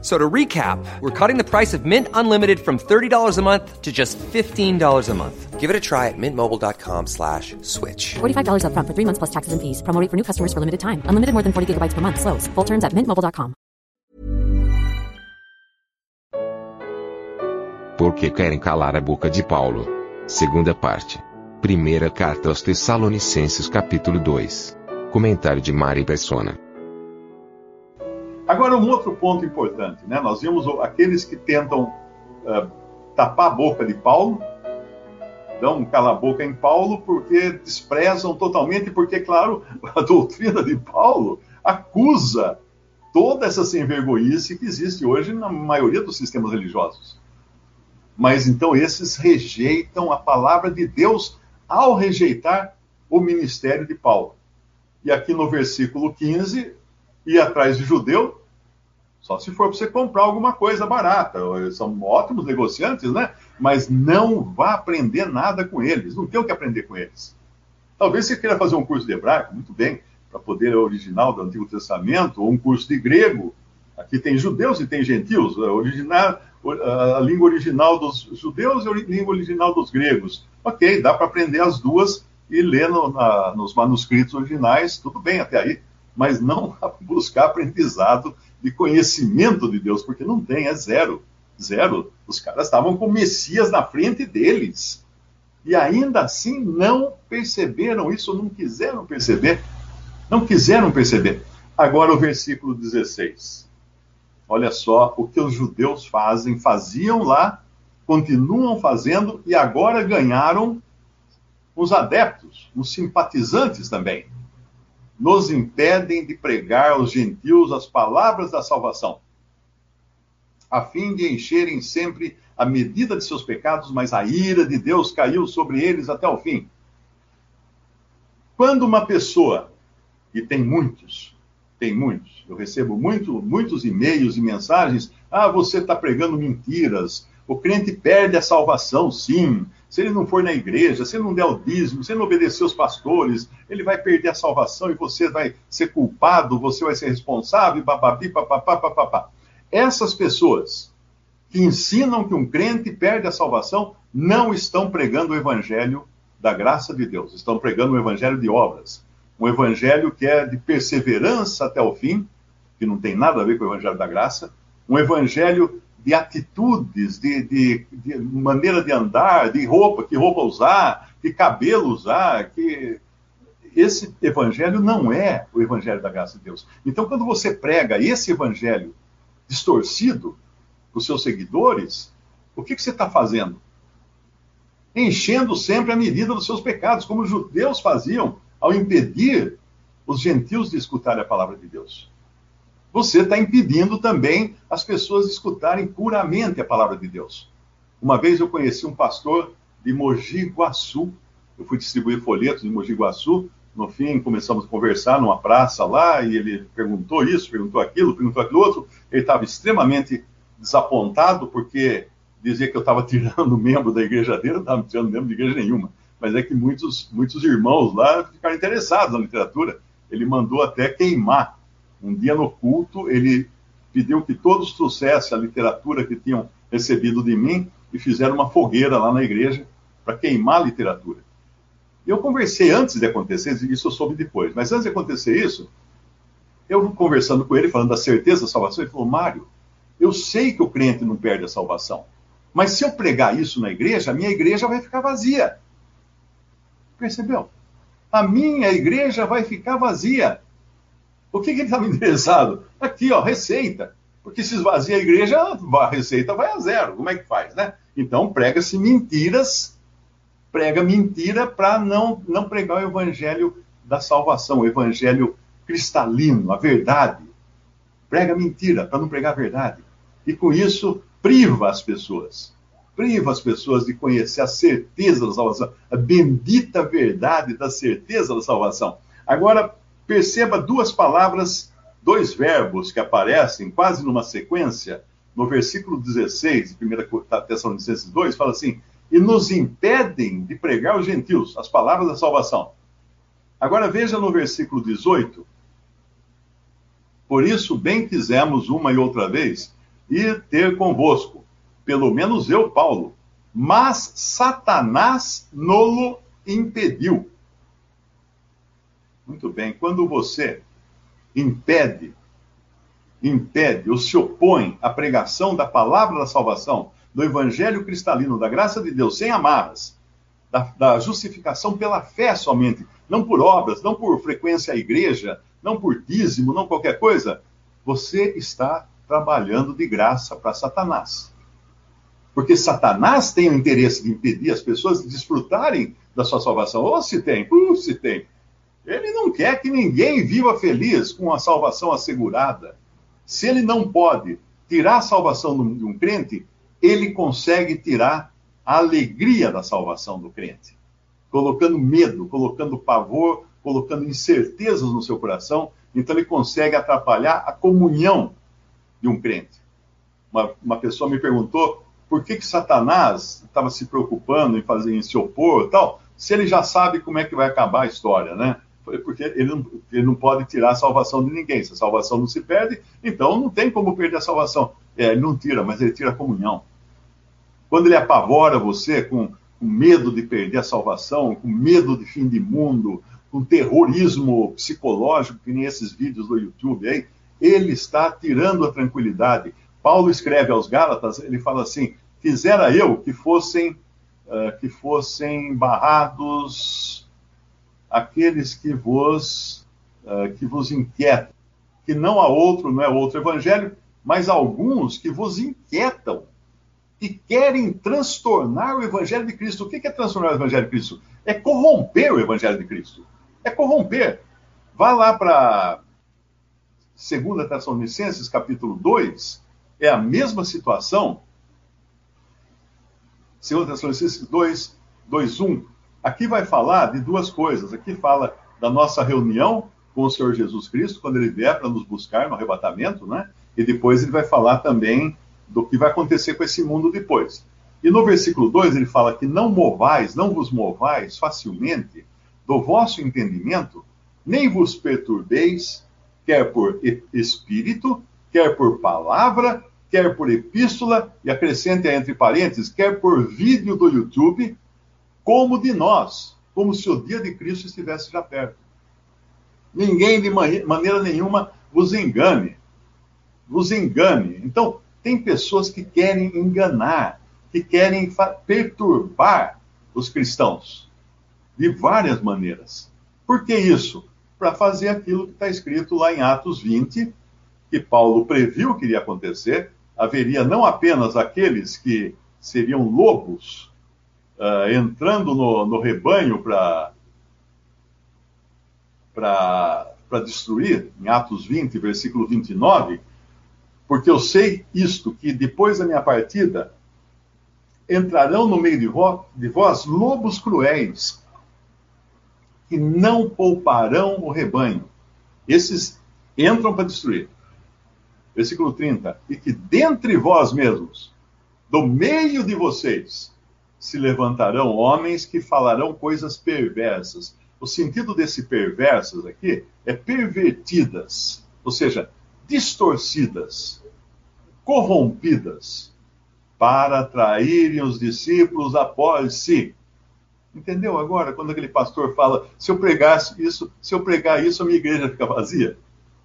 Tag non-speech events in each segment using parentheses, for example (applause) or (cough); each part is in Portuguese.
So to recap, we're cutting the price of Mint Unlimited from $30 a month to just $15 a month. Give it a try at mintmobile.com slash switch. $45 upfront for three months plus taxes and fees. Promo rate for new customers for limited time. Unlimited more than 40 gigabytes per month. Slows. Full terms at mintmobile.com. Porque querem calar a boca de Paulo. Segunda parte. Primeira carta aos Tessalonicenses capítulo 2. Comentário de Mari Persona. Agora, um outro ponto importante, né? Nós vimos aqueles que tentam uh, tapar a boca de Paulo, dão um cala-boca em Paulo porque desprezam totalmente, porque, claro, (laughs) a doutrina de Paulo acusa toda essa sem-vergonhice que existe hoje na maioria dos sistemas religiosos. Mas então esses rejeitam a palavra de Deus ao rejeitar o ministério de Paulo. E aqui no versículo 15, ir atrás de judeu, só se for para você comprar alguma coisa barata. Eles são ótimos negociantes, né? Mas não vá aprender nada com eles. Não tem o que aprender com eles. Talvez você queira fazer um curso de hebraico, muito bem, para poder original do Antigo Testamento, ou um curso de grego. Aqui tem judeus e tem gentios. A, original, a língua original dos judeus e a língua original dos gregos. Ok, dá para aprender as duas e ler no, na, nos manuscritos originais, tudo bem até aí mas não (laughs) buscar aprendizado de conhecimento de Deus, porque não tem, é zero. Zero. Os caras estavam com o Messias na frente deles. E ainda assim não perceberam isso, não quiseram perceber. Não quiseram perceber. Agora o versículo 16. Olha só o que os judeus fazem, faziam lá, continuam fazendo e agora ganharam os adeptos, os simpatizantes também nos impedem de pregar aos gentios as palavras da salvação, a fim de encherem sempre a medida de seus pecados, mas a ira de Deus caiu sobre eles até o fim. Quando uma pessoa, e tem muitos, tem muitos, eu recebo muito, muitos e-mails e mensagens, ah, você está pregando mentiras, o crente perde a salvação, sim, se ele não for na igreja, se ele não der o dízimo, se ele não obedecer os pastores, ele vai perder a salvação e você vai ser culpado, você vai ser responsável, papapi, papapá, papapá. Essas pessoas que ensinam que um crente perde a salvação não estão pregando o evangelho da graça de Deus, estão pregando o evangelho de obras. Um evangelho que é de perseverança até o fim, que não tem nada a ver com o evangelho da graça, um evangelho de atitudes, de, de, de, maneira de andar, de roupa, que roupa usar, que cabelo usar, que esse evangelho não é o evangelho da graça de Deus. Então, quando você prega esse evangelho distorcido para os seus seguidores, o que, que você está fazendo? Enchendo sempre a medida dos seus pecados, como os judeus faziam ao impedir os gentios de escutar a palavra de Deus você está impedindo também as pessoas de escutarem puramente a palavra de Deus. Uma vez eu conheci um pastor de Mogi Guaçu, eu fui distribuir folhetos em Mogi Guaçu, no fim começamos a conversar numa praça lá, e ele perguntou isso, perguntou aquilo, perguntou aquilo outro, ele estava extremamente desapontado, porque dizia que eu estava tirando membro da igreja dele, não estava tirando membro de igreja nenhuma, mas é que muitos, muitos irmãos lá ficaram interessados na literatura, ele mandou até queimar um dia no culto, ele pediu que todos trouxessem a literatura que tinham recebido de mim e fizeram uma fogueira lá na igreja para queimar a literatura. Eu conversei antes de acontecer, isso eu soube depois, mas antes de acontecer isso, eu conversando com ele, falando da certeza da salvação, ele falou: Mário, eu sei que o crente não perde a salvação, mas se eu pregar isso na igreja, a minha igreja vai ficar vazia. Percebeu? A minha igreja vai ficar vazia. O que, que ele estava interessado? Aqui, ó, receita. Porque se esvazia a igreja, a receita vai a zero. Como é que faz, né? Então prega-se mentiras, prega mentira para não, não pregar o evangelho da salvação, o evangelho cristalino, a verdade. Prega mentira para não pregar a verdade. E com isso priva as pessoas. Priva as pessoas de conhecer a certeza da salvação, a bendita verdade da certeza da salvação. Agora, perceba duas palavras dois verbos que aparecem quase numa sequência, no versículo 16, 1 Tessalonicenses 2, fala assim: e nos impedem de pregar aos gentios as palavras da salvação. Agora veja no versículo 18. Por isso, bem quisemos uma e outra vez ir ter convosco, pelo menos eu, Paulo, mas Satanás nolo impediu. Muito bem, quando você impede, impede ou se opõe à pregação da palavra da salvação, do evangelho cristalino, da graça de Deus, sem amarras, da, da justificação pela fé somente, não por obras, não por frequência à igreja, não por dízimo, não qualquer coisa, você está trabalhando de graça para Satanás. Porque Satanás tem o interesse de impedir as pessoas de desfrutarem da sua salvação. Ou se tem, uh, se tem. Ele não quer que ninguém viva feliz com a salvação assegurada. Se ele não pode tirar a salvação de um crente, ele consegue tirar a alegria da salvação do crente, colocando medo, colocando pavor, colocando incertezas no seu coração. Então ele consegue atrapalhar a comunhão de um crente. Uma, uma pessoa me perguntou por que, que Satanás estava se preocupando em fazer em se opor tal, se ele já sabe como é que vai acabar a história, né? Porque ele não, ele não pode tirar a salvação de ninguém. Se a salvação não se perde, então não tem como perder a salvação. É, ele não tira, mas ele tira a comunhão. Quando ele apavora você com, com medo de perder a salvação, com medo de fim de mundo, com terrorismo psicológico, que nem esses vídeos do YouTube aí, ele está tirando a tranquilidade. Paulo escreve aos Gálatas, ele fala assim: quisera eu que fossem uh, que fossem barrados aqueles que vos uh, que vos inquietam, que não há outro, não é outro evangelho, mas alguns que vos inquietam e querem transtornar o evangelho de Cristo. O que é transtornar o evangelho de Cristo? É corromper o evangelho de Cristo. É corromper. Vá lá para 2 Tessalonicenses, capítulo 2, é a mesma situação. 2 Tessalonicenses 2, 2, 1. Aqui vai falar de duas coisas. Aqui fala da nossa reunião com o Senhor Jesus Cristo, quando ele vier para nos buscar no arrebatamento, né? E depois ele vai falar também do que vai acontecer com esse mundo depois. E no versículo 2 ele fala que não movais, não vos movais facilmente do vosso entendimento, nem vos perturbeis, quer por espírito, quer por palavra, quer por epístola, e acrescente entre parênteses, quer por vídeo do YouTube, como de nós, como se o dia de Cristo estivesse já perto. Ninguém de maneira nenhuma vos engane. Vos engane. Então, tem pessoas que querem enganar, que querem perturbar os cristãos de várias maneiras. Por que isso? Para fazer aquilo que está escrito lá em Atos 20, que Paulo previu que iria acontecer. Haveria não apenas aqueles que seriam lobos uh, entrando no, no rebanho para destruir, em Atos 20, versículo 29, porque eu sei isto, que depois da minha partida entrarão no meio de de vós lobos cruéis, que não pouparão o rebanho. Esses entram para destruir. Versículo 30. E que dentre vós mesmos, do meio de vocês, se levantarão homens que falarão coisas perversas. O sentido desse perversas aqui é pervertidas, ou seja, distorcidas, corrompidas, para atraírem os discípulos após si. Entendeu agora quando aquele pastor fala: se eu pregasse isso, se eu pregar isso, a minha igreja fica vazia?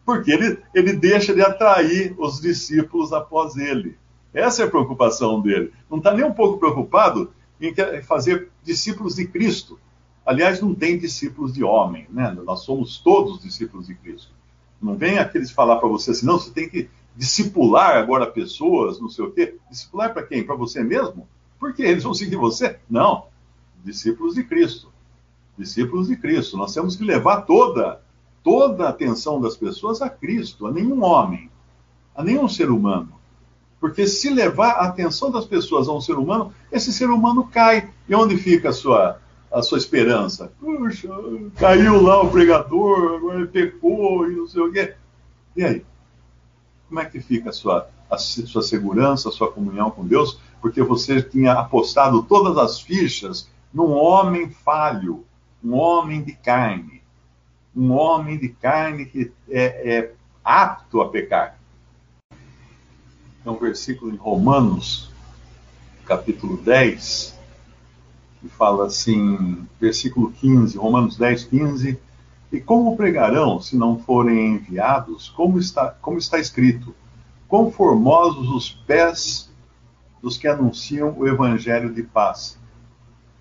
Porque ele, ele deixa de atrair os discípulos após ele. Essa é a preocupação dele. Não está nem um pouco preocupado em fazer discípulos de Cristo. Aliás, não tem discípulos de homem, né? Nós somos todos discípulos de Cristo. Não vem aqueles falar para você assim, não, você tem que discipular agora pessoas, não sei o quê. Discipular para quem? Para você mesmo? Por quê? Eles vão seguir você? Não. Discípulos de Cristo. Discípulos de Cristo. Nós temos que levar toda, toda a atenção das pessoas a Cristo, a nenhum homem, a nenhum ser humano. Porque se levar a atenção das pessoas a um ser humano, esse ser humano cai. E onde fica a sua, a sua esperança. Puxa, caiu lá o pregador, agora ele pecou e não sei o quê. E aí? Como é que fica a sua, a sua segurança, a sua comunhão com Deus? Porque você tinha apostado todas as fichas num homem falho, um homem de carne. Um homem de carne que é, é apto a pecar. É um versículo em Romanos, capítulo 10, que fala assim, versículo 15, Romanos 10, 15. E como pregarão se não forem enviados? Como está, como está escrito? Quão formosos os pés dos que anunciam o evangelho de paz,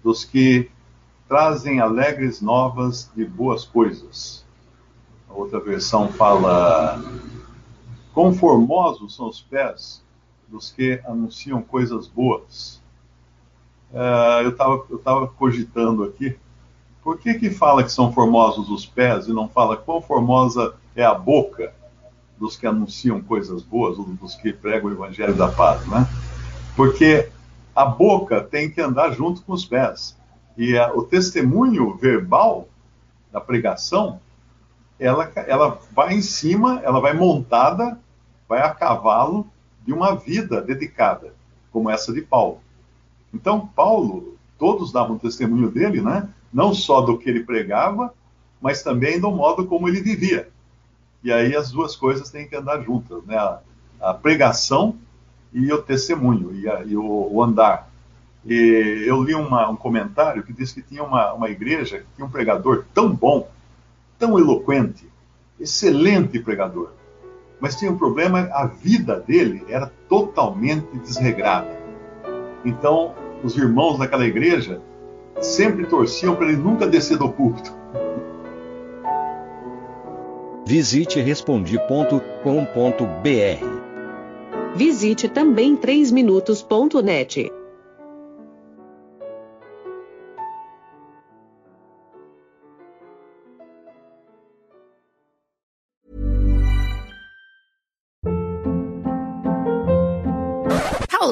dos que trazem alegres novas de boas coisas. A outra versão fala: Quão formosos são os pés dos que anunciam coisas boas. Uh, eu estava eu tava cogitando aqui por que, que fala que são formosos os pés e não fala quão formosa é a boca dos que anunciam coisas boas, ou dos que pregam o evangelho da paz, né? Porque a boca tem que andar junto com os pés. E a, o testemunho verbal da pregação, ela, ela vai em cima, ela vai montada, vai a cavalo de uma vida dedicada, como essa de Paulo. Então, Paulo, todos davam testemunho dele, né? não só do que ele pregava, mas também do modo como ele vivia. E aí as duas coisas têm que andar juntas, né? A, a pregação e o testemunho, e, a, e o, o, andar. E eu li uma, um comentário que diz que tinha uma, uma igreja que tinha um pregador tão bom, tão eloquente, excelente pregador, mas tinha um problema, a vida dele era totalmente desregrada. Então, os irmãos daquela igreja sempre torciam para ele nunca descer do púlpito. (laughs) Visite respondi.com.br. Visite também 3minutos.net.